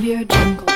Audio Jungle.